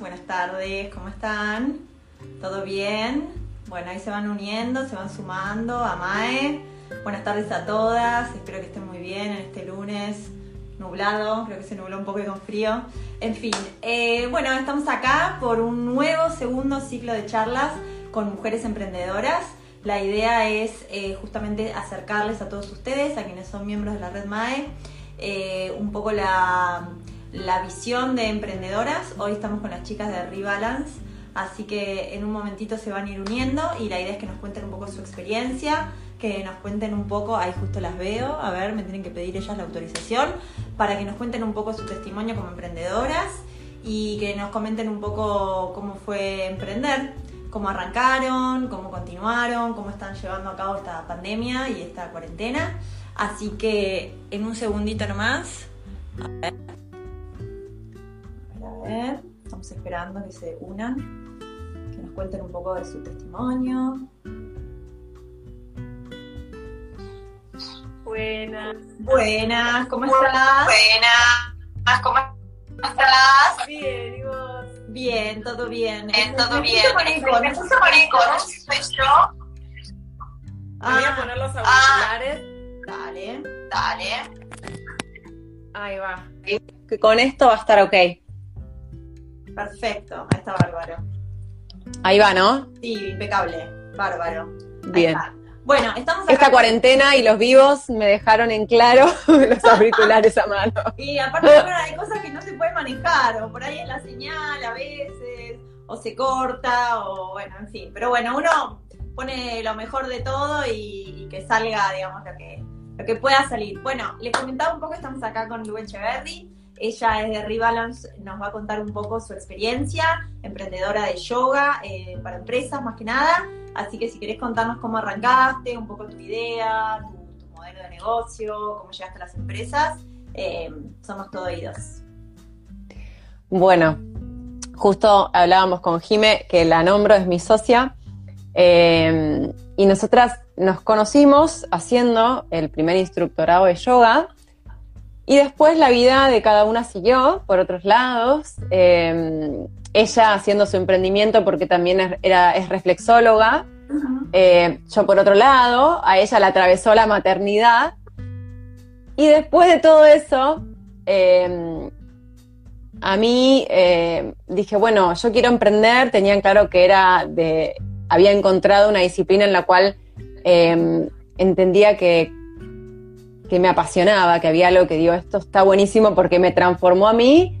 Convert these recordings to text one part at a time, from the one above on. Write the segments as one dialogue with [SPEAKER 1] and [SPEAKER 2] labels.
[SPEAKER 1] Buenas, tardes, ¿cómo están? ¿Todo bien? Bueno, ahí se van uniendo, se van sumando a MAE. Buenas tardes a todas, espero que estén muy bien en este lunes nublado, creo que se nubló un poco y con frío. En fin, eh, bueno, estamos acá por un nuevo segundo ciclo de charlas con mujeres emprendedoras. La idea es eh, justamente acercarles a todos ustedes, a quienes son miembros de la red MAE, eh, un poco la, la visión de emprendedoras. Hoy estamos con las chicas de Rebalance, así que en un momentito se van a ir uniendo y la idea es que nos cuenten un poco su experiencia, que nos cuenten un poco, ahí justo las veo, a ver, me tienen que pedir ellas la autorización, para que nos cuenten un poco su testimonio como emprendedoras y que nos comenten un poco cómo fue emprender, cómo arrancaron, cómo continuaron, cómo están llevando a cabo esta pandemia y esta cuarentena. Así que en un segundito nomás, a estamos esperando que se unan, que nos cuenten un poco de su testimonio.
[SPEAKER 2] Buenas.
[SPEAKER 1] Buenas, ¿cómo estás?
[SPEAKER 3] Buenas, ¿cómo estás?
[SPEAKER 2] Bien, ¿y vos?
[SPEAKER 1] Bien, todo bien.
[SPEAKER 3] Bien, todo
[SPEAKER 1] Me
[SPEAKER 3] bien.
[SPEAKER 1] eco,
[SPEAKER 3] Me puse no soy yo.
[SPEAKER 2] Me voy a
[SPEAKER 1] Ah,
[SPEAKER 2] poner los auriculares.
[SPEAKER 1] dale.
[SPEAKER 3] Dale.
[SPEAKER 2] Ahí va.
[SPEAKER 4] que con esto va a estar ok.
[SPEAKER 1] Perfecto, ahí está bárbaro.
[SPEAKER 4] Ahí va, ¿no?
[SPEAKER 1] Sí, impecable, bárbaro.
[SPEAKER 4] Bien.
[SPEAKER 1] Bueno, estamos acá.
[SPEAKER 4] Esta cuarentena y los vivos me dejaron en claro los auriculares a mano.
[SPEAKER 1] Y aparte, bueno, hay cosas que no se pueden manejar, o por ahí es la señal a veces, o se corta, o bueno, en fin. Pero bueno, uno pone lo mejor de todo y, y que salga, digamos, lo que, lo que pueda salir. Bueno, les comentaba un poco, estamos acá con Lu Echeverry. Ella es de Rebalance, nos va a contar un poco su experiencia, emprendedora de yoga eh, para empresas más que nada. Así que si querés contarnos cómo arrancaste, un poco tu idea, tu, modelo de negocio, cómo llegaste a las empresas, eh, somos todo oídos.
[SPEAKER 4] Bueno, justo hablábamos con Jime, que la nombro, es mi socia, eh, y nosotras nos conocimos haciendo el primer instructorado de yoga, y después la vida de cada una siguió por otros lados. eh, ella haciendo su emprendimiento porque también es, era, es reflexóloga, eh, yo por otro lado, a ella la atravesó la maternidad. Y después de todo eso, eh, a mí eh, dije, bueno, yo quiero emprender, tenían claro que era de, había encontrado una disciplina en la cual entendía que, que me apasionaba, que había algo que digo, esto está buenísimo porque me transformó a mí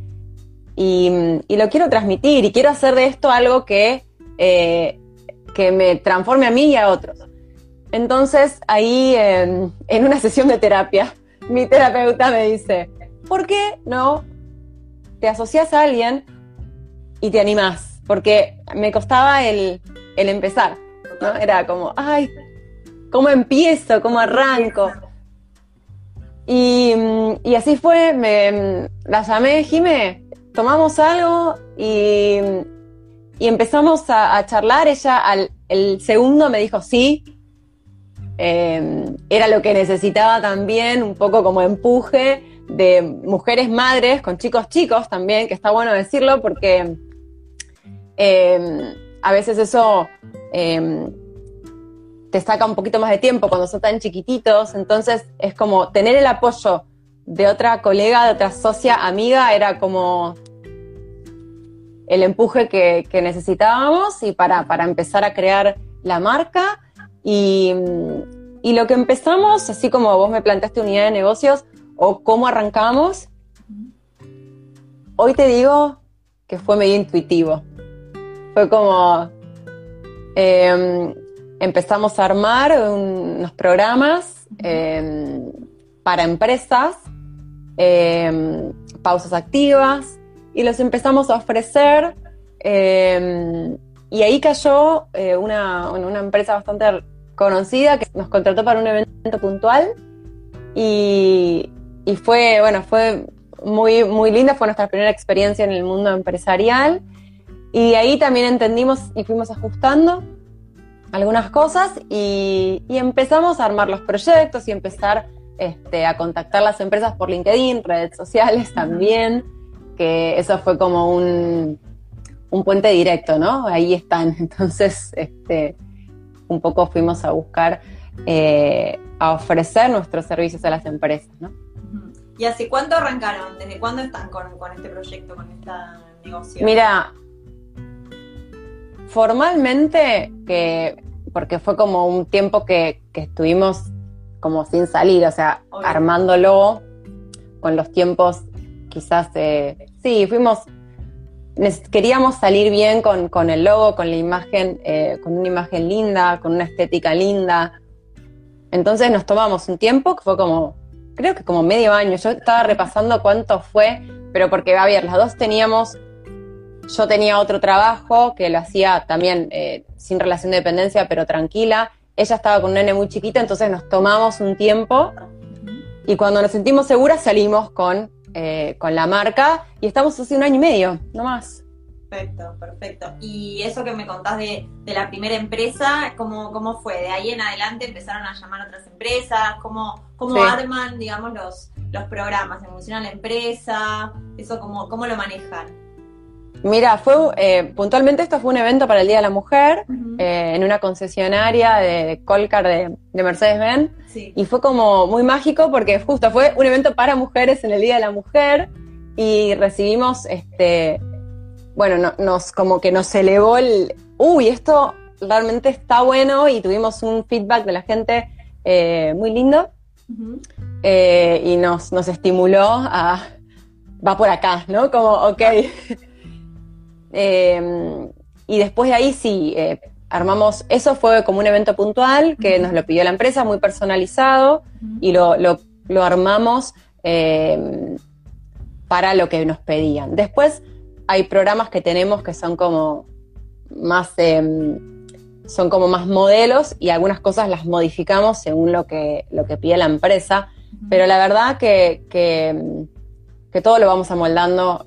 [SPEAKER 4] y, y lo quiero transmitir y quiero hacer de esto algo que, eh, que me transforme a mí y a otros. Entonces ahí en, en una sesión de terapia, mi terapeuta me dice, ¿por qué no te asocias a alguien y te animás? Porque me costaba el, el empezar, ¿no? Era como, ay, ¿cómo empiezo? ¿Cómo arranco? Y, así fue, me, la llamé, Jime, tomamos algo y, empezamos a, charlar. Ella al el segundo me dijo sí. Eh, era lo que necesitaba también, un poco como empuje de mujeres madres con chicos chicos también, que está bueno decirlo porque eh, a veces eso eh, te saca un poquito más de tiempo cuando son tan chiquititos, entonces es como tener el apoyo de otra colega, de otra socia, amiga, era como el empuje que, necesitábamos y para, para, empezar a crear la marca. Y, y, lo que empezamos, así como vos me planteaste unidad de negocios o cómo arrancamos, hoy te digo que fue medio intuitivo. Fue como eh, empezamos a armar unos programas eh, para empresas, eh, pausas activas, y los empezamos a ofrecer. Eh, y ahí cayó eh, una, una, empresa bastante conocida que nos contrató para un evento puntual. Y, y, fue, bueno, fue muy, muy linda, fue nuestra primera experiencia en el mundo empresarial. Y ahí también entendimos y fuimos ajustando algunas cosas y, y empezamos a armar los proyectos y empezar este, a contactar las empresas por LinkedIn, redes sociales también. que eso fue como un, un puente directo, ¿no? Ahí están. Entonces, este, un poco fuimos a buscar, eh, a ofrecer nuestros servicios a las empresas, ¿no?
[SPEAKER 1] ¿Y hace cuánto arrancaron? ¿Desde cuándo están con, con este proyecto, con este negocio?
[SPEAKER 4] Mira, formalmente, que, porque fue como un tiempo que, que estuvimos como sin salir, o sea,
[SPEAKER 1] Obvio.
[SPEAKER 4] armándolo con los tiempos, quizás, eh, sí, fuimos, queríamos salir bien con, con el logo, con la imagen, eh, con una imagen linda, con una estética linda. Entonces nos tomamos un tiempo que fue como, creo que como medio año. Yo estaba repasando cuánto fue, pero porque, a ver, las dos teníamos yo tenía otro trabajo que lo hacía también eh, sin relación de dependencia, pero tranquila. Ella estaba con un nene muy chiquito, entonces nos tomamos un tiempo y cuando nos sentimos seguras salimos con, eh, con la marca y estamos hace un año y medio, no más.
[SPEAKER 1] Perfecto, perfecto. Y eso que me contás de, de la primera empresa, ¿cómo, ¿cómo fue? ¿De ahí en adelante empezaron a llamar a otras empresas? ¿Cómo, cómo
[SPEAKER 4] Sí.
[SPEAKER 1] arman, digamos, los, los programas? ¿En función a la empresa? ¿Eso cómo, cómo lo manejan?
[SPEAKER 4] Mira, fue eh, puntualmente esto fue un evento para el Día de la Mujer eh, en una concesionaria de, Colcar de, de Mercedes-Benz.
[SPEAKER 1] sí.
[SPEAKER 4] Y fue como muy mágico porque justo fue un evento para mujeres en el Día de la Mujer y recibimos, este, bueno, no- nos como que nos elevó el, uy, esto realmente está bueno y tuvimos un feedback de la gente eh, muy lindo y nos, nos estimuló a, va por acá, ¿no? Como, ok. Eh, y después de ahí sí, eh, armamos, eso fue como un evento puntual que nos lo pidió la empresa, muy personalizado, y lo, lo- lo armamos eh, para lo que nos pedían. Después hay programas que tenemos que son como más, eh, son como más modelos y algunas cosas las modificamos según lo que, lo que pide la empresa, pero la verdad que, que, que todo lo vamos amoldando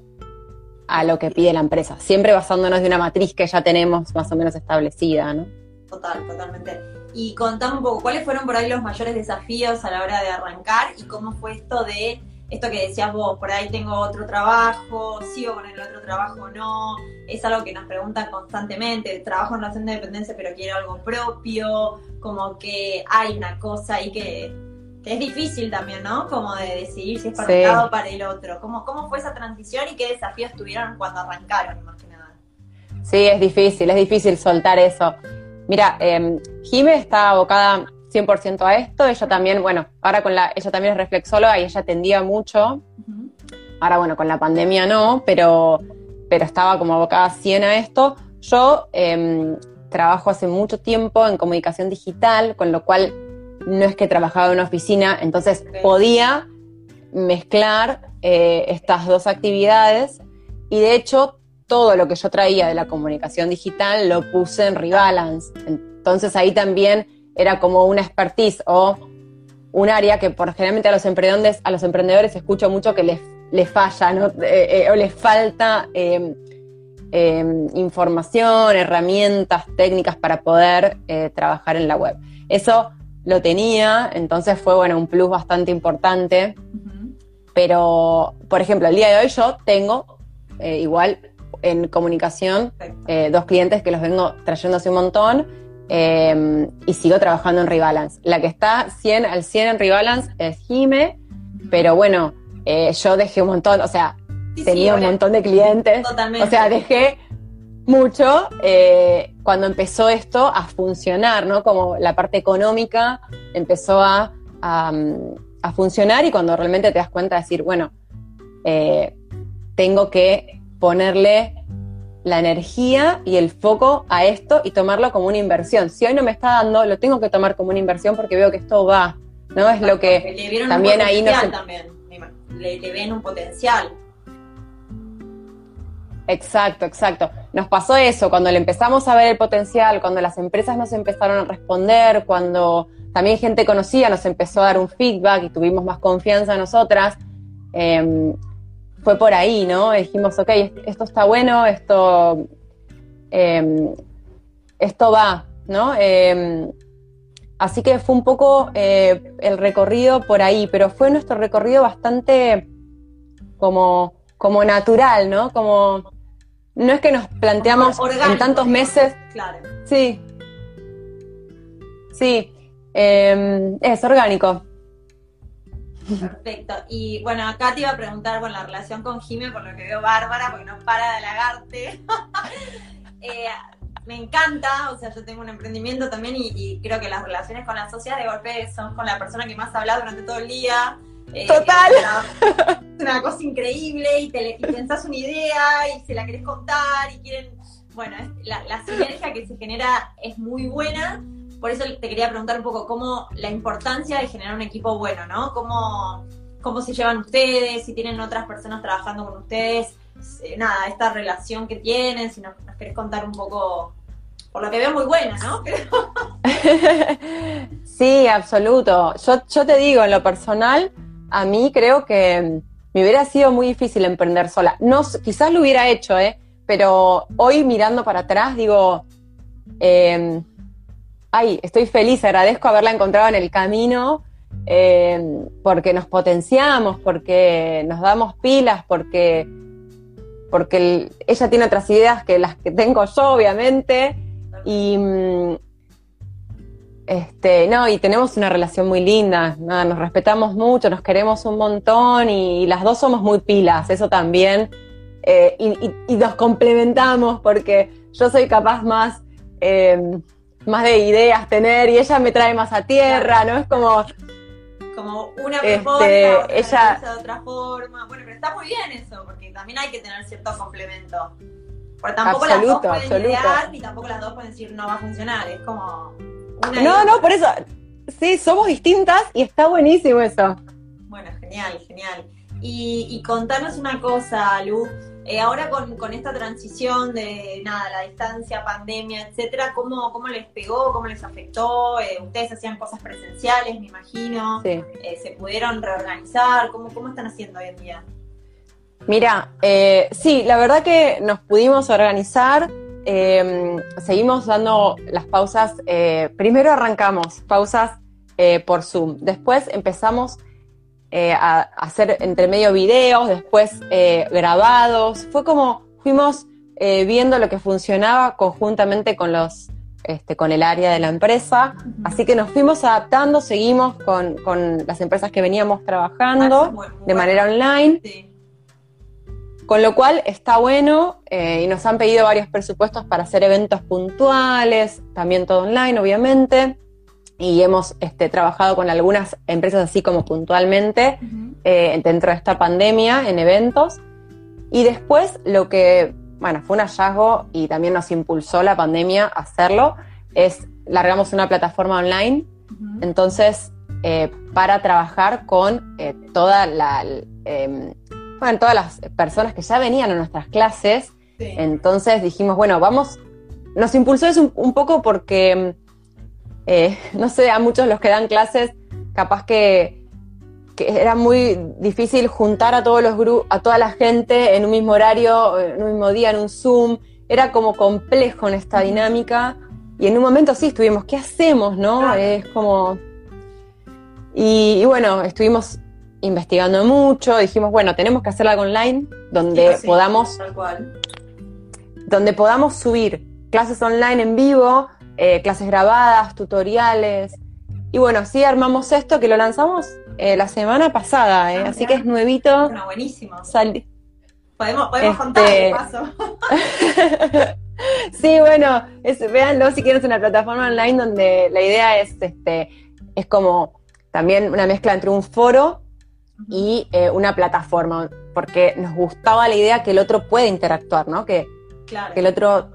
[SPEAKER 4] a lo que pide la empresa, siempre basándonos de una matriz que ya tenemos más o menos establecida, ¿no?
[SPEAKER 1] Total, totalmente. Y contame un poco, ¿cuáles fueron por ahí los mayores desafíos a la hora de arrancar y cómo fue esto de esto que decías vos, por ahí tengo otro trabajo, sigo con el otro trabajo o no? Es algo que nos preguntan constantemente, trabajo en relación de dependencia pero quiero algo propio, como que hay una cosa ahí que, es difícil también, ¿no? Como de decidir si es para
[SPEAKER 4] Sí.
[SPEAKER 1] un lado o para el otro. ¿Cómo, ¿Cómo fue esa transición y qué desafíos tuvieron cuando arrancaron, más que nada?
[SPEAKER 4] Sí, es difícil, es difícil soltar eso. Mira, eh, Jime está abocada 100% a esto, ella también, bueno, ahora con la, ella también es reflexóloga y ella atendía mucho, ahora bueno, con la pandemia no, pero, pero estaba como abocada 100 a esto. Yo eh, trabajo hace mucho tiempo en comunicación digital, con lo cual no es que trabajaba en una oficina, entonces podía mezclar eh, estas dos actividades y de hecho todo lo que yo traía de la comunicación digital lo puse en Rebalance. Entonces ahí también era como una expertise o un área que por generalmente a los emprendedores, a los emprendedores escucho mucho que les, les falla, ¿no? Eh, eh, o les falta eh, eh, información, herramientas, técnicas para poder trabajar en la web. Eso lo tenía, entonces fue bueno un plus bastante importante. Pero, por ejemplo, el día de hoy yo tengo eh, igual en comunicación eh, dos clientes que los vengo trayendo hace un montón eh, y sigo trabajando en Rebalance. La que está 100 al 100 en Rebalance es Jime, pero bueno, eh, yo dejé un montón, o sea,
[SPEAKER 1] Sí, sí,
[SPEAKER 4] tenía un montón de clientes.
[SPEAKER 1] Totalmente.
[SPEAKER 4] O sea, dejé mucho eh, cuando empezó esto a funcionar, ¿no? Como la parte económica empezó a, a, a funcionar y cuando realmente te das cuenta de decir, bueno, eh, tengo que ponerle la energía y el foco a esto y tomarlo como una inversión. Si hoy no me está dando, lo tengo que tomar como una inversión porque veo que esto va, ¿no? Es lo que
[SPEAKER 1] le
[SPEAKER 4] también
[SPEAKER 1] un
[SPEAKER 4] ahí no se-
[SPEAKER 1] también, le ven un potencial.
[SPEAKER 4] Exacto, exacto. Nos pasó eso cuando le empezamos a ver el potencial, cuando las empresas nos empezaron a responder, cuando también gente conocida nos empezó a dar un feedback y tuvimos más confianza en nosotras. eh, fue por ahí, ¿no? Dijimos, ok, esto está bueno, esto, eh, esto va, ¿no? Eh, así que fue un poco eh, el recorrido por ahí, pero fue nuestro recorrido bastante como como natural, ¿no? Como no es que nos planteamos
[SPEAKER 1] orgánico,
[SPEAKER 4] en tantos meses,
[SPEAKER 1] Claro.
[SPEAKER 4] sí, sí, eh, es orgánico.
[SPEAKER 1] Perfecto. Y bueno, acá te iba a preguntar, bueno, la relación con Jime, por lo que veo bárbara, porque no para de halagarte. Eh, me encanta, o sea, yo tengo un emprendimiento también y, y creo que las relaciones con las socias de golpe son con la persona que más habla durante todo el día. Eh,
[SPEAKER 4] Total.
[SPEAKER 1] Es una, cosa increíble y, te, le- y pensás una idea y se la querés contar y quieren... Bueno, es- la, la sinergia que se genera es muy buena. Por eso te quería preguntar un poco cómo la importancia de generar un equipo bueno, ¿no? Cómo, cómo se llevan ustedes, si tienen otras personas trabajando con ustedes, eh, nada, esta relación que tienen, si nos, nos querés contar un poco, por lo que veo muy buena, ¿no? Pero-
[SPEAKER 4] Sí, absoluto. Yo, yo te digo, en lo personal, a mí creo que me hubiera sido muy difícil emprender sola. Quizás lo hubiera hecho, ¿eh? Pero hoy mirando para atrás, digo, eh, ay, estoy feliz, agradezco haberla encontrado en el camino, eh, porque nos potenciamos, porque nos damos pilas, porque, porque el- ella tiene otras ideas que las que tengo yo, obviamente, y mm, este, no, y tenemos una relación muy linda, nada, nos respetamos mucho, nos queremos un montón y, las dos somos muy pilas, eso también. eh, y, y- y nos complementamos porque yo soy capaz más, eh, más de ideas tener y ella me trae más a tierra, ¿no? Es como,
[SPEAKER 1] como una
[SPEAKER 4] Este,
[SPEAKER 1] otra
[SPEAKER 4] ella-
[SPEAKER 1] de otra forma. Bueno, pero está muy bien eso, porque también hay que tener cierto complemento. Porque tampoco las dos pueden
[SPEAKER 4] absoluto.
[SPEAKER 1] idear, ni tampoco las dos pueden decir no va a funcionar. Es como una
[SPEAKER 4] no, no, por eso, sí, somos distintas y está buenísimo eso.
[SPEAKER 1] Bueno, genial, genial. Y, y contanos una cosa, Lu. Eh, ahora con, con esta transición de nada, la distancia, pandemia, etcétera, ¿cómo, cómo les pegó? ¿Cómo les afectó? Eh, ustedes hacían cosas presenciales, me imagino.
[SPEAKER 4] Sí.
[SPEAKER 1] Eh, ¿Se pudieron reorganizar? ¿Cómo, ¿Cómo están haciendo hoy en día?
[SPEAKER 4] Mira, sí, la verdad que nos pudimos organizar, eh, seguimos dando las pausas, eh, primero arrancamos pausas eh, por Zoom, después empezamos eh, a hacer entre medio videos, después eh, grabados, fue como fuimos eh, viendo lo que funcionaba conjuntamente con los... Este, con el área de la empresa, así que nos fuimos adaptando, seguimos con, con las empresas que veníamos
[SPEAKER 1] Ah,
[SPEAKER 4] trabajando
[SPEAKER 1] muy
[SPEAKER 4] de
[SPEAKER 1] bueno.
[SPEAKER 4] manera online.
[SPEAKER 1] Sí.
[SPEAKER 4] Con lo cual está bueno eh, y nos han pedido varios presupuestos para hacer eventos puntuales, también todo online, obviamente. Y hemos este, trabajado con algunas empresas así como puntualmente eh, dentro de esta pandemia en eventos. Y después lo que, bueno, fue un hallazgo y también nos impulsó la pandemia a hacerlo, es largamos una plataforma online entonces, eh, para trabajar con eh, toda la, eh, bueno, todas las personas que ya venían a nuestras clases,
[SPEAKER 1] Sí.
[SPEAKER 4] entonces dijimos, bueno, vamos, nos impulsó eso un, un poco porque, eh, no sé, a muchos los que dan clases, capaz que, que era muy difícil juntar a todos los grupos, a toda la gente en un mismo horario, en un mismo día, en un Zoom, era como complejo en esta dinámica. Y en un momento sí estuvimos, ¿qué hacemos, no?
[SPEAKER 1] Claro.
[SPEAKER 4] Es como... Y, y bueno, estuvimos investigando mucho, dijimos, bueno, tenemos que hacer algo online donde
[SPEAKER 1] Sí,
[SPEAKER 4] podamos
[SPEAKER 1] Tal cual.
[SPEAKER 4] donde podamos subir clases online en vivo, eh, clases grabadas, tutoriales. Y bueno, sí armamos esto que lo lanzamos eh, la semana pasada, eh,
[SPEAKER 1] Ah,
[SPEAKER 4] así que es nuevito.
[SPEAKER 1] Bueno, buenísimo.
[SPEAKER 4] Sali-
[SPEAKER 1] Podemos, podemos
[SPEAKER 4] Este-
[SPEAKER 1] contar de paso.
[SPEAKER 4] sí, bueno, es, véanlo si quieren es una plataforma online donde la idea es, este, es como también una mezcla entre un foro y eh, una plataforma, porque nos gustaba la idea que el otro puede interactuar, ¿no? Que,
[SPEAKER 1] Claro.
[SPEAKER 4] que el otro,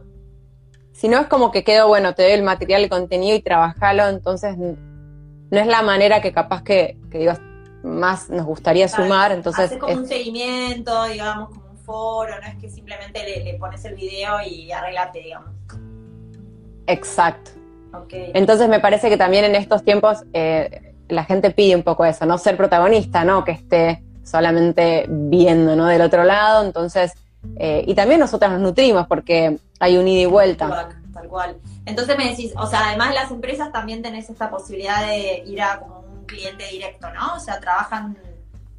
[SPEAKER 4] si no es como que quedó, bueno, te doy el material, el contenido y trabajalo, entonces no es la manera que capaz que, que digo, más nos gustaría
[SPEAKER 1] Claro,
[SPEAKER 4] sumar, entonces
[SPEAKER 1] Haces como
[SPEAKER 4] es-
[SPEAKER 1] un seguimiento, digamos, como un foro, no es que simplemente le, le pones el video y arreglate, digamos.
[SPEAKER 4] exacto.
[SPEAKER 1] Ok.
[SPEAKER 4] Entonces me parece que también en estos tiempos eh, la gente pide un poco eso, no ser protagonista, ¿no? Que esté solamente viendo, ¿no? Del otro lado, entonces, eh, y también nosotras nos nutrimos porque hay un ida y vuelta.
[SPEAKER 1] Tal cual. Entonces me decís, o sea, además las empresas también tenés esta posibilidad de ir a como un cliente directo, ¿no? O sea, trabajan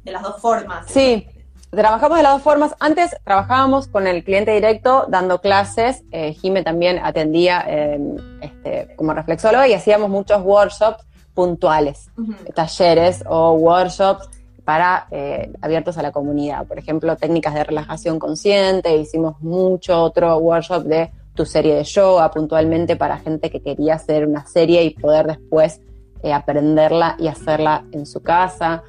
[SPEAKER 1] de las dos formas.
[SPEAKER 4] Sí, trabajamos de las dos formas. Antes trabajábamos con el cliente directo dando clases. Eh, Jime también atendía eh, este, como reflexóloga y hacíamos muchos workshops puntuales, talleres o workshops para eh, abiertos a la comunidad. Por ejemplo, técnicas de relajación consciente. Hicimos mucho otro workshop de tu serie de yoga puntualmente para gente que quería hacer una serie y poder después eh, aprenderla y hacerla en su casa.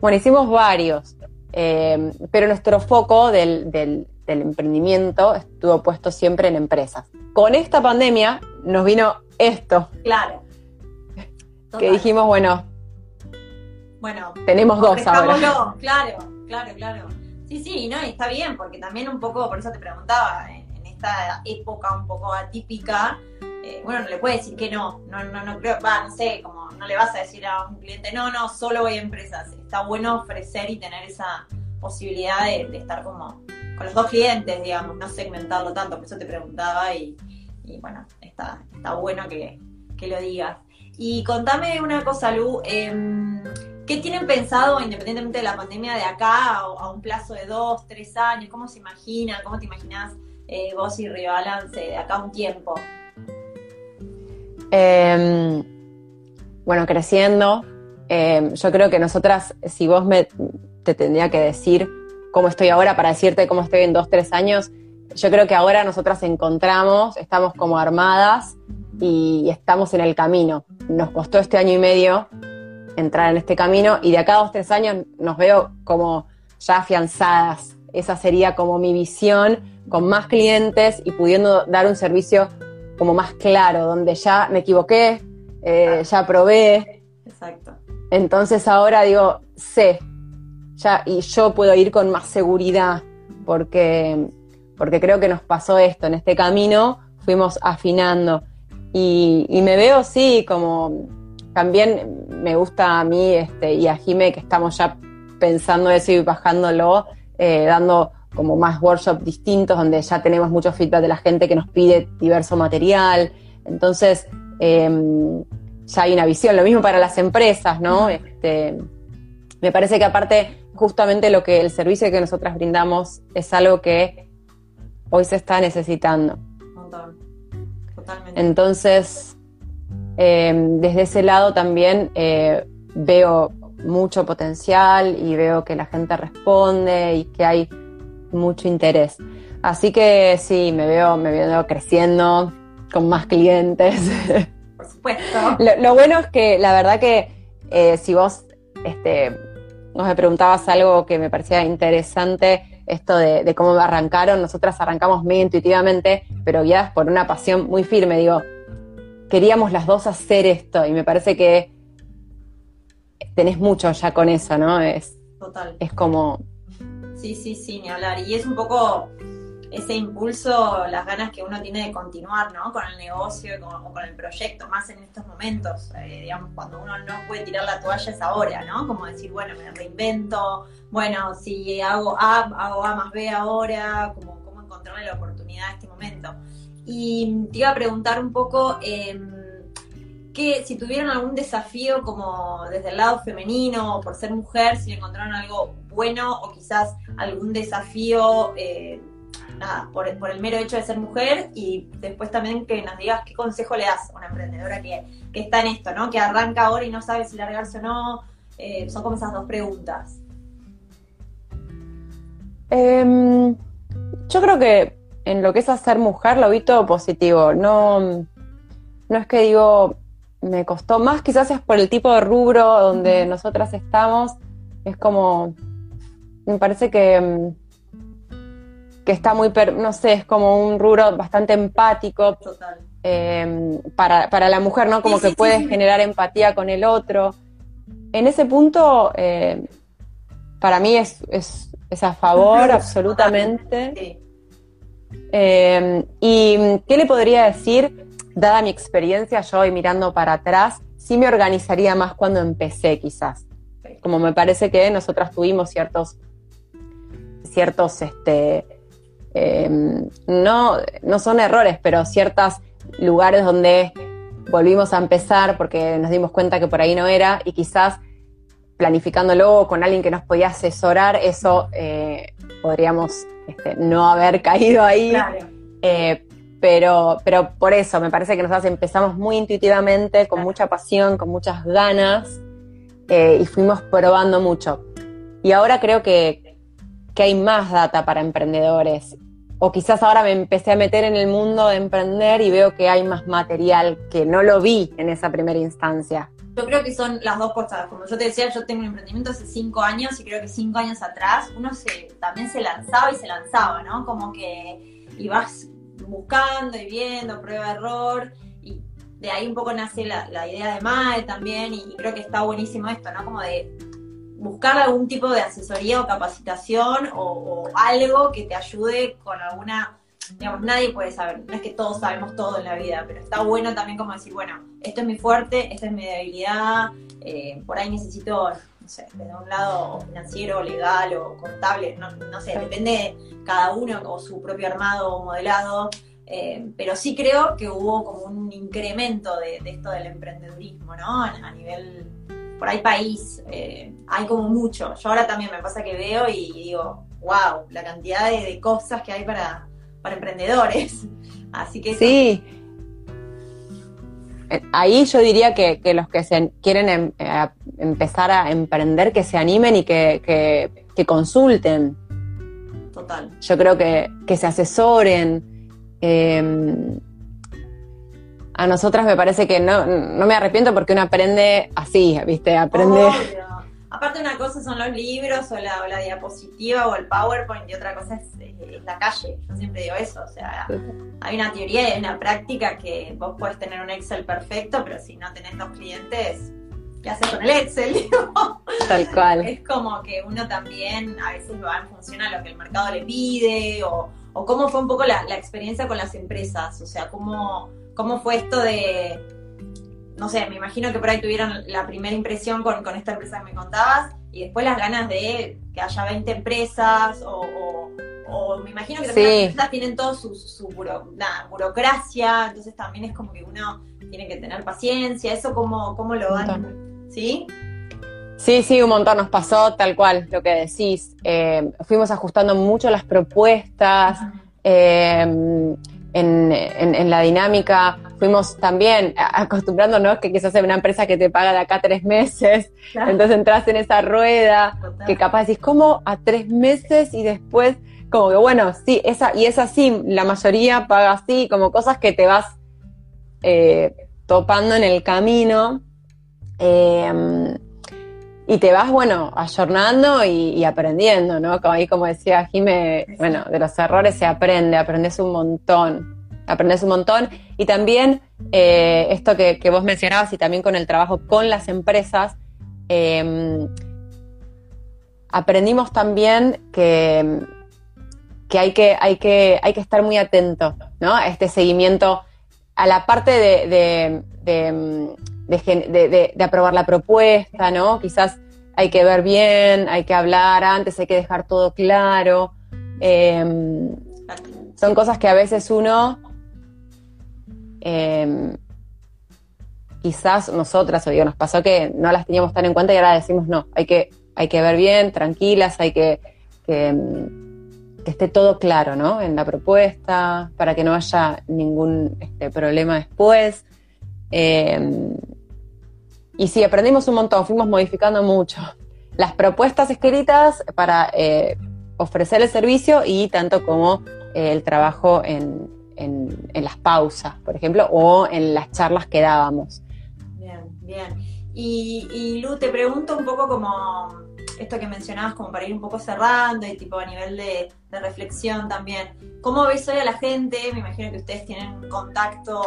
[SPEAKER 4] Bueno, hicimos varios, eh, pero nuestro foco del, del- del emprendimiento estuvo puesto siempre en empresas. Con esta pandemia nos vino esto,
[SPEAKER 1] Claro.
[SPEAKER 4] Que dijimos, bueno,
[SPEAKER 1] Bueno,
[SPEAKER 4] tenemos dos ahora.
[SPEAKER 1] Claro, claro, claro. Sí, sí, no, y está bien, porque también un poco, por eso te preguntaba, en, esta época un poco atípica, eh, bueno, no le puedes decir que no, no, no, no creo, va, no sé, como no le vas a decir a un cliente, no, no, solo voy a empresas. Está bueno ofrecer y tener esa posibilidad de, de estar como con los dos clientes, digamos, no segmentarlo tanto, por eso te preguntaba y, y bueno, está, está bueno que, que lo digas. Y contame una cosa, Lu, em, ¿qué tienen pensado, independientemente de la pandemia, de acá a, a un plazo de dos, tres años? ¿Cómo se imaginan? ¿Cómo te imaginas eh, vos y Rebalance de acá un tiempo?
[SPEAKER 4] Eh, bueno, creciendo, eh, yo creo que nosotras, si vos me te tendría que decir cómo estoy ahora para decirte cómo estoy en dos, tres años, yo creo que ahora nosotras encontramos, estamos como armadas y estamos en el camino. Nos costó este año y medio entrar en este camino y de acá a dos, tres años nos veo como ya afianzadas. Esa sería como mi visión, con más clientes y pudiendo dar un servicio como más claro, donde ya me equivoqué, eh, ya probé,
[SPEAKER 1] Exacto.
[SPEAKER 4] entonces ahora digo, sé, ya, y yo puedo ir con más seguridad, porque, porque creo que nos pasó esto, en este camino fuimos afinando. Y, y me veo, sí, como también me gusta a mí este, y a Jime que estamos ya pensando eso y bajándolo, eh, dando como más workshops distintos, donde ya tenemos mucho feedback de la gente que nos pide diverso material. Entonces, eh, ya hay una visión. Lo mismo para las empresas, ¿no? Este, me parece que aparte, justamente lo que el servicio que nosotras brindamos es algo que hoy se está necesitando.
[SPEAKER 1] Un. Totalmente.
[SPEAKER 4] Entonces, eh, desde ese lado también eh, veo mucho potencial y veo que la gente responde y que hay mucho interés. Así que sí, me veo, me veo creciendo con más clientes.
[SPEAKER 1] Por supuesto.
[SPEAKER 4] Lo, lo bueno es que la verdad que eh, si vos este, nos me preguntabas algo que me parecía interesante, esto de, de cómo me arrancaron, nosotras arrancamos muy intuitivamente, pero guiadas por una pasión muy firme, digo, queríamos las dos hacer esto y me parece que tenés mucho ya con eso, ¿no? Es,
[SPEAKER 1] Total.
[SPEAKER 4] es como,
[SPEAKER 1] Sí, sí, sí, ni hablar. Y es un poco ese impulso, las ganas que uno tiene de continuar, ¿no? Con el negocio y con, el proyecto, más en estos momentos. Eh, digamos, cuando uno no puede tirar la toalla es ahora, ¿no? Como decir, bueno, me reinvento, bueno, si hago A, hago más B ahora, como cómo encontrarle la oportunidad a este momento. Y te iba a preguntar un poco, eh, que si tuvieron algún desafío como desde el lado femenino o por ser mujer, si encontraron algo bueno o quizás algún desafío eh, nada, por, por, el mero hecho de ser mujer y después también que nos digas qué consejo le das a una emprendedora que, que está en esto, ¿no? Que arranca ahora y no sabe si largarse o no. Eh, son como esas dos preguntas.
[SPEAKER 4] Eh, yo creo que en lo que es hacer mujer lo vi todo positivo. No, no es que digo, me costó más, quizás es por el tipo de rubro donde nosotras estamos. Es como, me parece que, que está muy, per, no sé, es como un rubro bastante empático.
[SPEAKER 1] Total.
[SPEAKER 4] Eh, para, para, la mujer, ¿no? Como
[SPEAKER 1] sí,
[SPEAKER 4] que
[SPEAKER 1] sí,
[SPEAKER 4] puedes
[SPEAKER 1] sí.
[SPEAKER 4] generar empatía con el otro. En ese punto, eh, para mí es, es, es a favor, absolutamente.
[SPEAKER 1] Sí.
[SPEAKER 4] Eh, ¿Y qué le podría decir? Dada mi experiencia, yo hoy mirando para atrás, sí me organizaría más cuando empecé, quizás. Como me parece que nosotras tuvimos ciertos, ciertos, este, eh, no, no son errores, pero ciertos lugares donde volvimos a empezar porque nos dimos cuenta que por ahí no era y quizás planificándolo con alguien que nos podía asesorar, eso eh, podríamos este, no haber caído ahí.
[SPEAKER 1] Claro.
[SPEAKER 4] Eh, pero, pero por eso me parece que nosotros empezamos muy intuitivamente, con
[SPEAKER 1] Claro.
[SPEAKER 4] mucha pasión, con muchas ganas, eh, y fuimos probando mucho. Y ahora creo que, que hay más data para emprendedores. O quizás ahora me empecé a meter en el mundo de emprender y veo que hay más material que no lo vi en esa primera instancia.
[SPEAKER 1] Yo creo que son las dos cosas. Como yo te decía, yo tengo un emprendimiento hace cinco años y creo que cinco años atrás uno se, también se lanzaba y se lanzaba, ¿no? Como que ibas buscando y viendo, prueba error y de ahí un poco nace la, idea de MAE también y, y creo que está buenísimo esto, ¿no? Como de buscar algún tipo de asesoría o capacitación o, o algo que te ayude con alguna digamos, nadie puede saber, no es que todos sabemos todo en la vida, pero está bueno también como decir, bueno, esto es mi fuerte, esta es mi debilidad, eh, por ahí necesito, no sé, desde un lado financiero, legal o contable, no, no sé, depende de cada uno o su propio armado o modelado, eh, pero sí creo que hubo como un incremento de, de esto del emprendedurismo, ¿no? A, a nivel, por ahí país, eh, hay como mucho. Yo ahora también me pasa que veo y digo, wow, la cantidad de, de cosas que hay para para emprendedores. Así que
[SPEAKER 4] Sí. Eh, Ahí yo diría que, que los que se quieren em- eh, a- empezar a emprender, que se animen y que, que- que consulten.
[SPEAKER 1] total.
[SPEAKER 4] Yo creo que, que se asesoren. Eh, a nosotras me parece que no, no me arrepiento porque uno aprende así, ¿viste? Aprende.
[SPEAKER 1] Obvio. Aparte una cosa son los libros o la, o la diapositiva o el PowerPoint y otra cosa es, es la calle. Yo siempre digo eso. O sea, hay una teoría y hay una práctica que vos podés tener un Excel perfecto, pero si no tenés dos clientes, ¿qué haces con el Excel? Digo,
[SPEAKER 4] Tal cual.
[SPEAKER 1] es como que uno también a veces va en función a lo que el mercado le pide o, o cómo fue un poco la, la experiencia con las empresas, o sea, cómo, cómo fue esto de, no sé, me imagino que por ahí tuvieron la primera impresión con, con esta empresa que me contabas y después las ganas de que haya 20 empresas o, o- o me imagino que también
[SPEAKER 4] Sí.
[SPEAKER 1] las empresas tienen todo su, su buro- burocracia, entonces también es como que uno tiene que tener paciencia, eso cómo, cómo lo van, ¿sí?
[SPEAKER 4] Sí, sí, un montón nos pasó, tal cual, lo que decís. Eh, fuimos ajustando mucho las propuestas, eh, en, en- en la dinámica. Fuimos también acostumbrándonos que quizás es una empresa que te paga de acá tres meses,
[SPEAKER 1] Claro.
[SPEAKER 4] entonces entras en esa rueda
[SPEAKER 1] Total.
[SPEAKER 4] que capaz decís, ¿cómo a tres meses y después? Como que bueno, sí, esa, y es así, la mayoría paga así, como cosas que te vas eh, topando en el camino. Eh, y te vas, bueno, ayornando y, aprendiendo, ¿no? Como ahí, como decía Jime, bueno, de los errores se aprende, aprendes un montón, aprendes un montón. Y también eh, esto que, que vos mencionabas y también con el trabajo con las empresas, eh, aprendimos también que, que, hay que, hay que hay que estar muy atento, ¿no? A este seguimiento, a la parte de, de aprobar la propuesta, ¿no? Quizás hay que ver bien, hay que hablar antes, hay que dejar todo claro. Eh, son cosas que a veces uno, eh, quizás nosotras, o digo, nos pasó que no las teníamos tan en cuenta y ahora decimos no, hay que, hay que ver bien, tranquilas, hay que, que, que esté todo claro, ¿no? En la propuesta, para que no haya ningún este, problema después. Y sí, aprendimos un montón, fuimos modificando mucho. Las propuestas escritas para eh, ofrecer el servicio y tanto como eh, el trabajo en, en- las pausas, por ejemplo, o en las charlas que dábamos.
[SPEAKER 1] Bien, bien. Y, y Lu, te pregunto un poco como esto que mencionabas, como para ir un poco cerrando y tipo a nivel de, de reflexión también. ¿Cómo ves hoy a la gente? Me imagino que ustedes tienen contacto,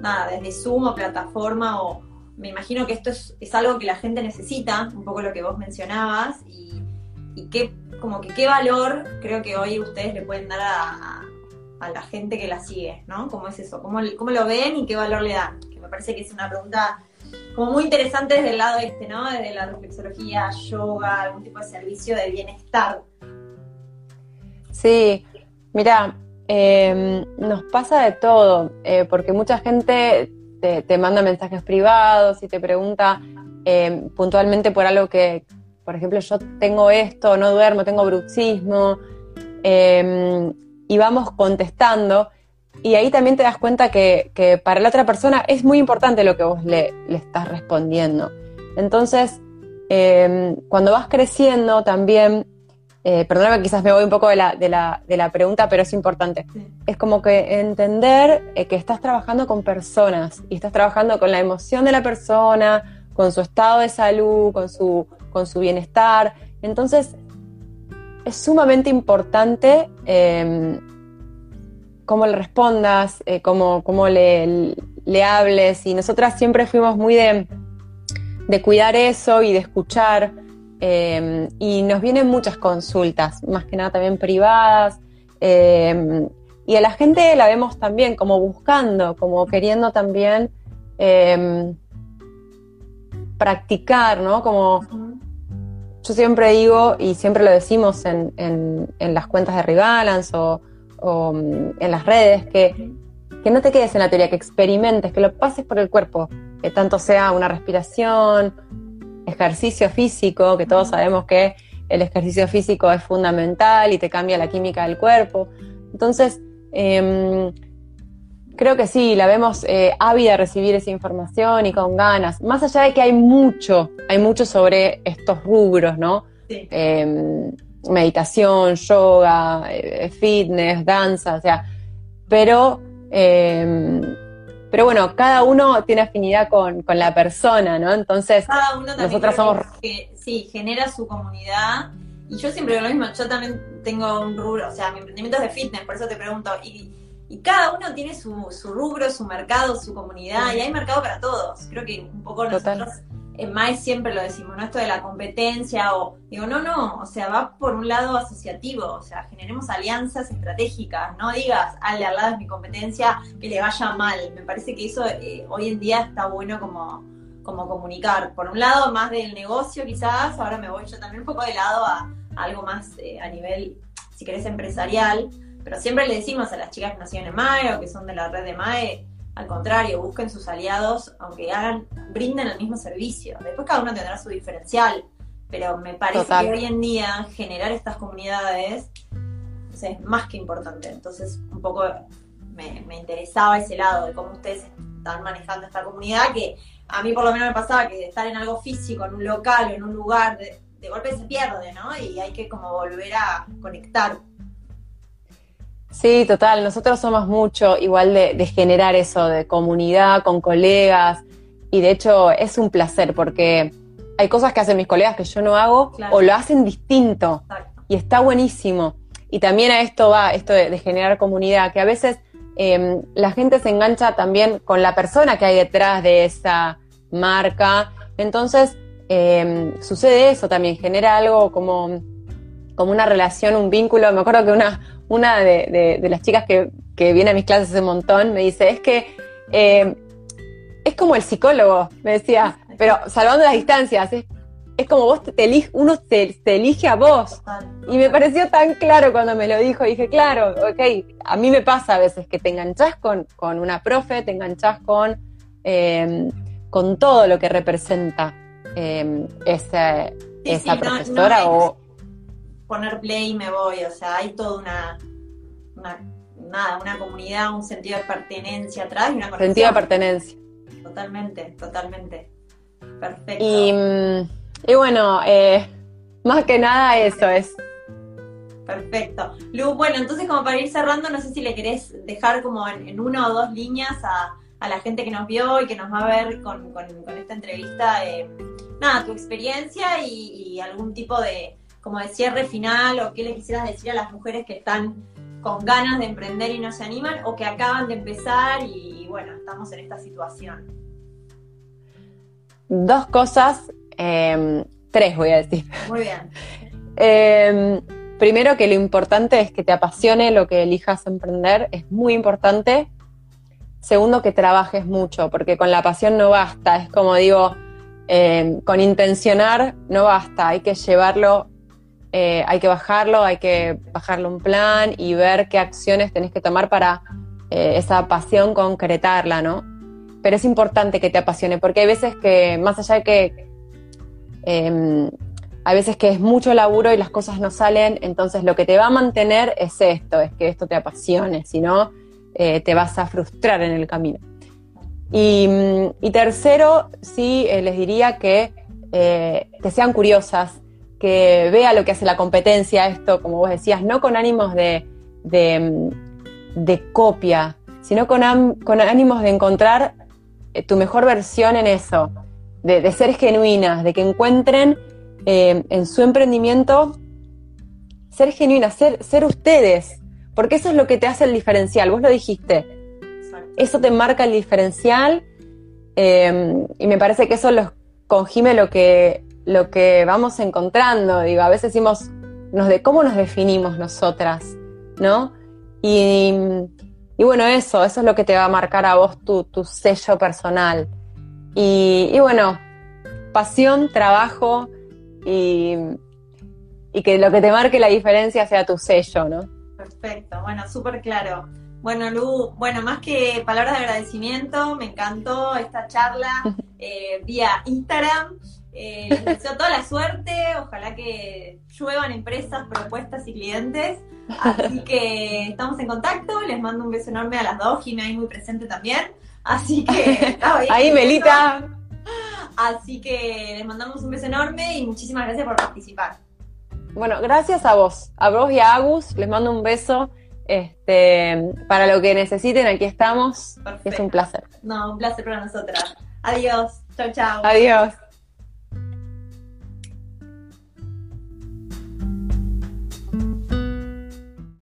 [SPEAKER 1] nada, desde Zoom o plataforma o me imagino que esto es, es algo que la gente necesita, un poco lo que vos mencionabas y, qué, como que qué valor creo que hoy ustedes le pueden dar a la gente que la sigue, ¿no? ¿Cómo es eso? ¿Cómo, ¿Cómo lo ven y qué valor le dan? Que me parece que es una pregunta como muy interesante desde el lado este, ¿no? Desde la reflexología, yoga, algún tipo de servicio de bienestar.
[SPEAKER 4] Sí, mira, eh, nos pasa de todo, eh, porque mucha gente te, manda mensajes privados y te pregunta eh, puntualmente por algo que, por ejemplo, yo tengo esto, no duermo, tengo bruxismo, eh, y vamos contestando. Y ahí también te das cuenta que, que para la otra persona es muy importante lo que vos le, le estás respondiendo. Entonces, eh, cuando vas creciendo también, eh, perdóname, quizás me voy un poco de la, de la, de la pregunta, pero es importante.
[SPEAKER 1] Sí.
[SPEAKER 4] Es como que entender eh, que estás trabajando con personas y estás trabajando con la emoción de la persona, con su estado de salud, con su, con su bienestar. Entonces, es sumamente importante eh, cómo le respondas, eh, cómo, cómo le, le hables. Y nosotras siempre fuimos muy de, de cuidar eso y de escuchar. Eh, y nos vienen muchas consultas, más que nada también privadas. eh, y a la gente la vemos también como buscando, como queriendo también eh, practicar, ¿no? Como yo siempre digo, y siempre lo decimos en, en- en las cuentas de Rebalance o, o, mm, en las redes, que, que no te quedes en la teoría, que experimentes, que lo pases por el cuerpo, que tanto sea una respiración, ejercicio físico, que todos sabemos que el ejercicio físico es fundamental y te cambia la química del cuerpo. Entonces, em, creo que sí, la vemos eh, ávida de recibir esa información y con ganas. Más allá de que hay mucho, hay mucho sobre estos rubros, ¿no?
[SPEAKER 1] Sí.
[SPEAKER 4] Eh, meditación, yoga, eh, fitness, danza, o sea, pero, eh, pero bueno, cada uno tiene afinidad con, con la persona, ¿no? Entonces,
[SPEAKER 1] Cada uno también
[SPEAKER 4] Nosotras somos-
[SPEAKER 1] que, sí, genera su comunidad. Y yo siempre digo lo mismo, yo también tengo un rubro, o sea, mi emprendimiento es de fitness, por eso te pregunto. Y, y cada uno tiene su, su rubro, su mercado, su comunidad, y hay mercado para todos. Creo que un poco
[SPEAKER 4] Total.
[SPEAKER 1] En MAE siempre lo decimos, ¿no? Esto de la competencia, o digo, no, no, o sea, va por un lado asociativo, o sea, generemos alianzas estratégicas, no digas, al de al lado es mi competencia, que le vaya mal. Me parece que eso eh, hoy en día está bueno como como comunicar. Por un lado, más del negocio quizás, ahora me voy yo también un poco de lado a, algo más eh, a nivel, si querés, empresarial, pero siempre le decimos a las chicas que siguen en MAE o que son de la red de MAE, al contrario, busquen sus aliados, aunque hagan, brinden el mismo servicio. Después cada uno tendrá su diferencial, pero me parece
[SPEAKER 4] Total.
[SPEAKER 1] que hoy en día generar estas comunidades es más que importante. Entonces, un poco me, me interesaba ese lado de cómo ustedes están manejando esta comunidad, que a mí por lo menos me pasaba que estar en algo físico, en un local o en un lugar, de, de golpe se pierde, ¿no? Y hay que como volver a conectar.
[SPEAKER 4] Sí, total. Nosotros somos mucho igual de, de generar eso, de comunidad con colegas. Y de hecho es un placer porque hay cosas que hacen mis colegas que yo no hago
[SPEAKER 1] Claro.
[SPEAKER 4] o lo hacen distinto.
[SPEAKER 1] Exacto.
[SPEAKER 4] Y está buenísimo. Y también a esto va, esto de, de generar comunidad, que a veces eh, la gente se engancha también con la persona que hay detrás de esa marca. Entonces, eh, sucede eso también, genera algo como, como una relación, un vínculo. Me acuerdo que una, una de, de- de las chicas que, que viene a mis clases un montón me dice, es que eh, es como el psicólogo, me decía, pero salvando las distancias, es, es como vos te, elige, uno te, te elige a vos. Y me pareció tan claro cuando me lo dijo. Dije, claro, ok, a mí me pasa a veces que te enganchás con, con una profe, te enganchás con, eh, con todo lo que representa eh, ese-
[SPEAKER 1] Sí,
[SPEAKER 4] esa
[SPEAKER 1] sí, no-
[SPEAKER 4] profesora
[SPEAKER 1] no
[SPEAKER 4] o...
[SPEAKER 1] Poner play y me voy, o sea, hay toda una, una, nada, una comunidad, un sentido de pertenencia atrás y una conexión.
[SPEAKER 4] sentido de pertenencia.
[SPEAKER 1] Totalmente, totalmente. Perfecto.
[SPEAKER 4] Y, mm, y bueno, eh, más que nada eso es.
[SPEAKER 1] Perfecto. Lu, bueno, entonces como para ir cerrando, no sé si le querés dejar como en, en una o dos líneas a, a la gente que nos vio y que nos va a ver con, con- con esta entrevista, eh, nada, tu experiencia y, y algún tipo de, como de cierre final o qué le quisieras decir a las mujeres que están con ganas de emprender y no se animan o que acaban de empezar y, bueno, estamos en esta situación.
[SPEAKER 4] Dos cosas, eh, tres voy a decir.
[SPEAKER 1] Muy bien.
[SPEAKER 4] Eh, primero que lo importante es que te apasione lo que elijas emprender, es muy importante. Segundo, que trabajes mucho, porque con la pasión no basta, es como digo, eh, con intencionar no basta, hay que llevarlo, eh, hay que bajarlo, hay que bajarle un plan y ver qué acciones tenés que tomar para eh, esa pasión concretarla, ¿no? Pero es importante que te apasione, porque hay veces que más allá de que eh, a veces que es mucho laburo y las cosas no salen, entonces lo que te va a mantener es esto, es que esto te apasione, si no, eh, te vas a frustrar en el camino. Y, mm, y tercero, sí, les diría que, que sean curiosas, que vea lo que hace la competencia, esto, como vos decías, no con ánimos de, de, de copia, sino con, am- con ánimos de encontrar eh, tu mejor versión en eso, de, de ser genuinas, de que encuentren eh, en su emprendimiento ser genuinas, ser, ser ustedes, porque eso es lo que te hace el diferencial, vos lo dijiste,
[SPEAKER 1] Exacto.
[SPEAKER 4] eso te marca el diferencial eh, y me parece que eso los, con Jime lo que, lo que vamos encontrando, digo, a veces decimos, nos de, ¿cómo nos definimos nosotras? ¿No? Y, y bueno, eso, eso es lo que te va a marcar a vos tu, tu sello personal. Y, y bueno, pasión, trabajo y, y que lo que te marque la diferencia sea tu sello, ¿no?
[SPEAKER 1] Perfecto, bueno, súper claro. Bueno, Lu, bueno, más que palabras de agradecimiento, me encantó esta charla eh, vía Instagram. Eh, les deseo toda la suerte, ojalá que lluevan empresas, propuestas y clientes. Así que estamos en contacto, les mando un beso enorme a las dos, Jimmy ahí muy presente también. Así que estaba
[SPEAKER 4] Ahí, Melita.
[SPEAKER 1] Así que les mandamos un beso enorme y muchísimas gracias por participar.
[SPEAKER 4] Bueno, gracias a vos, a vos y a Agus, les mando un beso. Este, para lo que necesiten, aquí estamos. Es
[SPEAKER 1] Perfecto.
[SPEAKER 4] un placer.
[SPEAKER 1] No, un placer para nosotras. Adiós. Chau, chau.
[SPEAKER 4] Adiós.